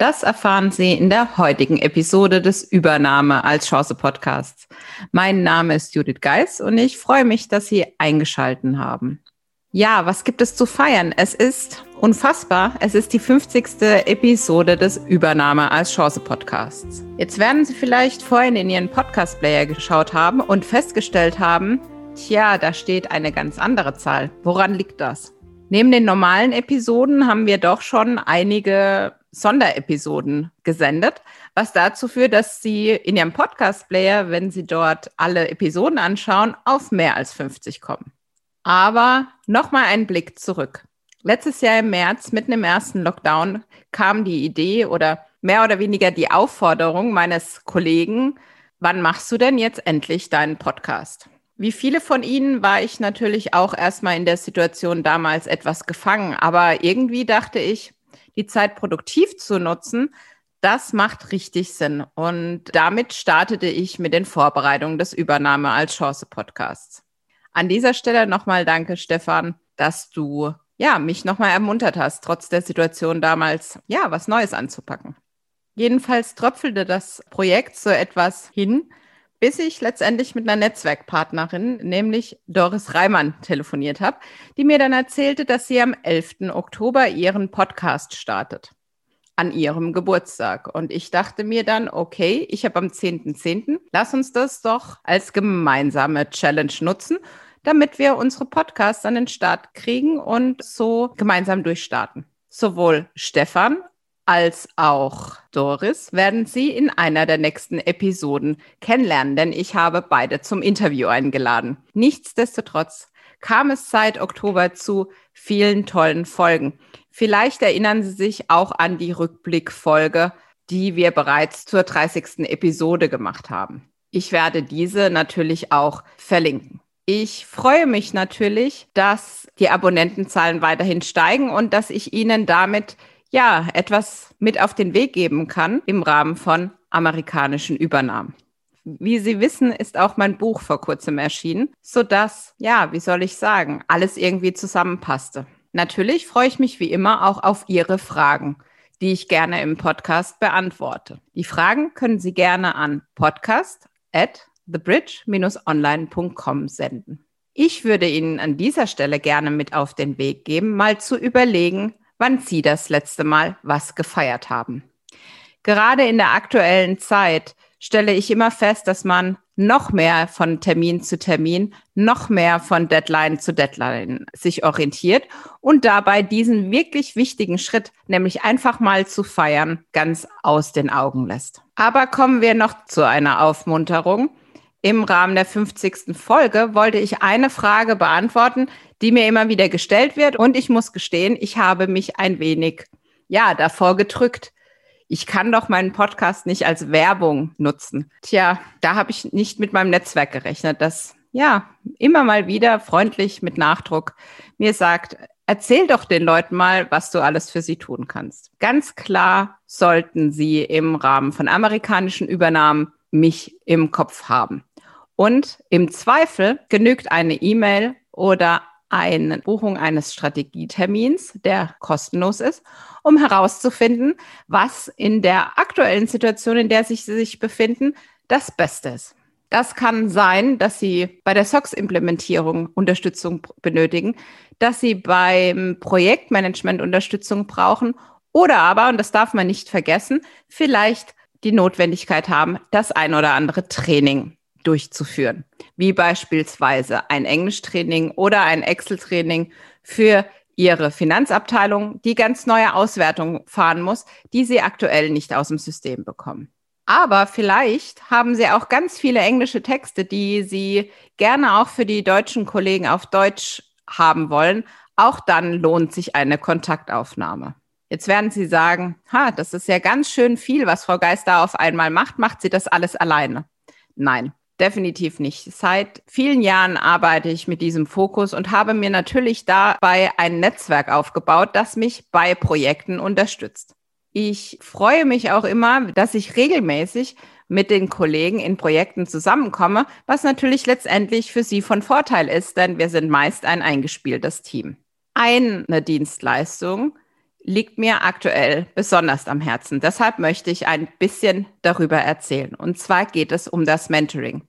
Das erfahren Sie in der heutigen Episode des Übernahme als Chance Podcasts. Mein Name ist Judith Geis und ich freue mich, dass Sie eingeschalten haben. Ja, was gibt es zu feiern? Es ist unfassbar. Es ist die 50. Episode des Übernahme als Chance Podcasts. Jetzt werden Sie vielleicht vorhin in Ihren Podcast Player geschaut haben und festgestellt haben, tja, da steht eine ganz andere Zahl. Woran liegt das? Neben den normalen Episoden haben wir doch schon einige Sonderepisoden gesendet, was dazu führt, dass Sie in Ihrem Podcast-Player, wenn Sie dort alle Episoden anschauen, auf mehr als 50 kommen. Aber nochmal einen Blick zurück. Letztes Jahr im März, mitten im ersten Lockdown, kam die Idee oder mehr oder weniger die Aufforderung meines Kollegen, wann machst du denn jetzt endlich deinen Podcast? Wie viele von Ihnen war ich natürlich auch erstmal in der Situation damals etwas gefangen, aber irgendwie dachte ich, die Zeit produktiv zu nutzen, das macht richtig Sinn. Und damit startete ich mit den Vorbereitungen des Übernahme als Chance Podcasts. An dieser Stelle nochmal danke, Stefan, dass du ja, mich nochmal ermuntert hast, trotz der Situation damals, ja, was Neues anzupacken. Jedenfalls tröpfelte das Projekt so etwas hin, bis ich letztendlich mit einer Netzwerkpartnerin, nämlich Doris Reimann, telefoniert habe, die mir dann erzählte, dass sie am 11. Oktober ihren Podcast startet an ihrem Geburtstag. Und ich dachte mir dann, okay, ich habe am 10.10., .10., lass uns das doch als gemeinsame Challenge nutzen, damit wir unsere Podcasts an den Start kriegen und so gemeinsam durchstarten. Sowohl Stefan als auch Doris werden Sie in einer der nächsten Episoden kennenlernen, denn ich habe beide zum Interview eingeladen. Nichtsdestotrotz kam es seit Oktober zu vielen tollen Folgen. Vielleicht erinnern Sie sich auch an die Rückblickfolge, die wir bereits zur 30. Episode gemacht haben. Ich werde diese natürlich auch verlinken. Ich freue mich natürlich, dass die Abonnentenzahlen weiterhin steigen und dass ich Ihnen damit ja, etwas mit auf den Weg geben kann im Rahmen von amerikanischen Übernahmen. Wie Sie wissen, ist auch mein Buch vor kurzem erschienen, sodass, ja, wie soll ich sagen, alles irgendwie zusammenpasste. Natürlich freue ich mich wie immer auch auf Ihre Fragen, die ich gerne im Podcast beantworte. Die Fragen können Sie gerne an podcast at thebridge-online.com senden. Ich würde Ihnen an dieser Stelle gerne mit auf den Weg geben, mal zu überlegen, wann Sie das letzte Mal was gefeiert haben. Gerade in der aktuellen Zeit stelle ich immer fest, dass man noch mehr von Termin zu Termin, noch mehr von Deadline zu Deadline sich orientiert und dabei diesen wirklich wichtigen Schritt, nämlich einfach mal zu feiern, ganz aus den Augen lässt. Aber kommen wir noch zu einer Aufmunterung. Im Rahmen der 50. Folge wollte ich eine Frage beantworten, die mir immer wieder gestellt wird. Und ich muss gestehen, ich habe mich ein wenig, ja, davor gedrückt. Ich kann doch meinen Podcast nicht als Werbung nutzen. Tja, da habe ich nicht mit meinem Netzwerk gerechnet, das ja immer mal wieder freundlich mit Nachdruck mir sagt, erzähl doch den Leuten mal, was du alles für sie tun kannst. Ganz klar sollten sie im Rahmen von amerikanischen Übernahmen mich im Kopf haben. Und im Zweifel genügt eine E-Mail oder eine Buchung eines Strategietermins, der kostenlos ist, um herauszufinden, was in der aktuellen Situation, in der sich Sie sich befinden, das Beste ist. Das kann sein, dass Sie bei der SOX-Implementierung Unterstützung benötigen, dass Sie beim Projektmanagement Unterstützung brauchen oder aber, und das darf man nicht vergessen, vielleicht die Notwendigkeit haben, das ein oder andere Training durchzuführen, wie beispielsweise ein Englischtraining oder ein Excel-Training für Ihre Finanzabteilung, die ganz neue Auswertungen fahren muss, die Sie aktuell nicht aus dem System bekommen. Aber vielleicht haben Sie auch ganz viele englische Texte, die Sie gerne auch für die deutschen Kollegen auf Deutsch haben wollen. Auch dann lohnt sich eine Kontaktaufnahme. Jetzt werden Sie sagen, ha, das ist ja ganz schön viel, was Frau Geist da auf einmal macht. Macht sie das alles alleine? Nein, definitiv nicht. Seit vielen Jahren arbeite ich mit diesem Fokus und habe mir natürlich dabei ein Netzwerk aufgebaut, das mich bei Projekten unterstützt. Ich freue mich auch immer, dass ich regelmäßig mit den Kollegen in Projekten zusammenkomme, was natürlich letztendlich für sie von Vorteil ist, denn wir sind meist ein eingespieltes Team. Eine Dienstleistung liegt mir aktuell besonders am Herzen. Deshalb möchte ich ein bisschen darüber erzählen. Und zwar geht es um das Mentoring.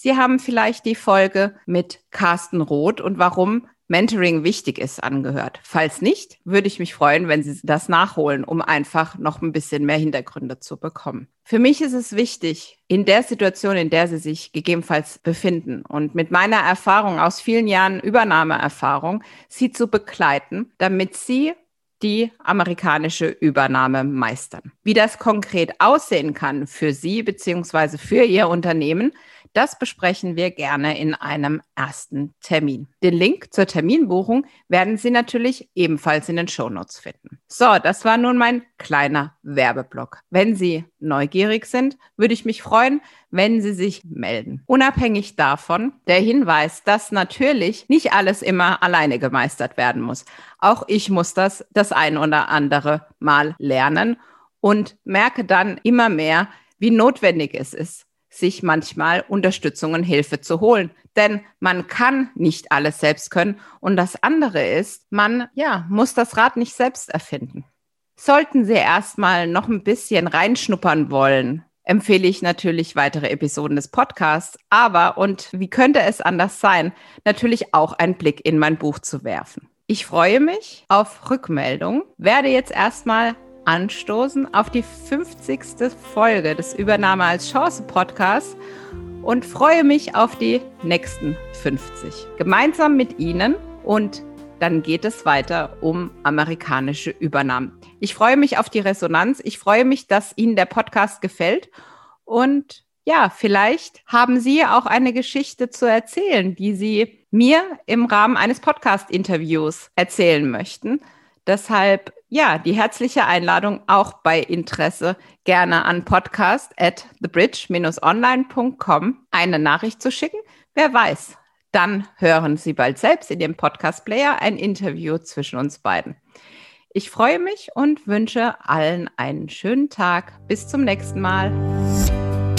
Sie haben vielleicht die Folge mit Carsten Roth und warum Mentoring wichtig ist angehört. Falls nicht, würde ich mich freuen, wenn Sie das nachholen, um einfach noch ein bisschen mehr Hintergründe zu bekommen. Für mich ist es wichtig, in der Situation, in der Sie sich gegebenenfalls befinden und mit meiner Erfahrung aus vielen Jahren Übernahmeerfahrung, Sie zu begleiten, damit Sie die amerikanische Übernahme meistern. Wie das konkret aussehen kann für Sie beziehungsweise für Ihr Unternehmen, das besprechen wir gerne in einem ersten Termin. Den Link zur Terminbuchung werden Sie natürlich ebenfalls in den Shownotes finden. So, das war nun mein kleiner Werbeblock. Wenn Sie neugierig sind, würde ich mich freuen, wenn Sie sich melden. Unabhängig davon der Hinweis, dass natürlich nicht alles immer alleine gemeistert werden muss. Auch ich muss das das ein oder andere Mal lernen und merke dann immer mehr, wie notwendig es ist, sich manchmal Unterstützung und Hilfe zu holen. Denn man kann nicht alles selbst können. Und das andere ist, man ja, muss das Rad nicht selbst erfinden. Sollten Sie erstmal noch ein bisschen reinschnuppern wollen, empfehle ich natürlich weitere Episoden des Podcasts, aber, und wie könnte es anders sein, natürlich auch einen Blick in mein Buch zu werfen. Ich freue mich auf Rückmeldung, werde jetzt erstmal anstoßen auf die 50. Folge des Übernahme als Chance Podcasts und freue mich auf die nächsten 50. Gemeinsam mit Ihnen und dann geht es weiter um amerikanische Übernahmen. Ich freue mich auf die Resonanz. Ich freue mich, dass Ihnen der Podcast gefällt. Und ja, vielleicht haben Sie auch eine Geschichte zu erzählen, die Sie mir im Rahmen eines Podcast-Interviews erzählen möchten. Deshalb ja, die herzliche Einladung auch bei Interesse gerne an podcast at thebridge-online.com eine Nachricht zu schicken. Wer weiß, dann hören Sie bald selbst in dem Podcast-Player ein Interview zwischen uns beiden. Ich freue mich und wünsche allen einen schönen Tag. Bis zum nächsten Mal.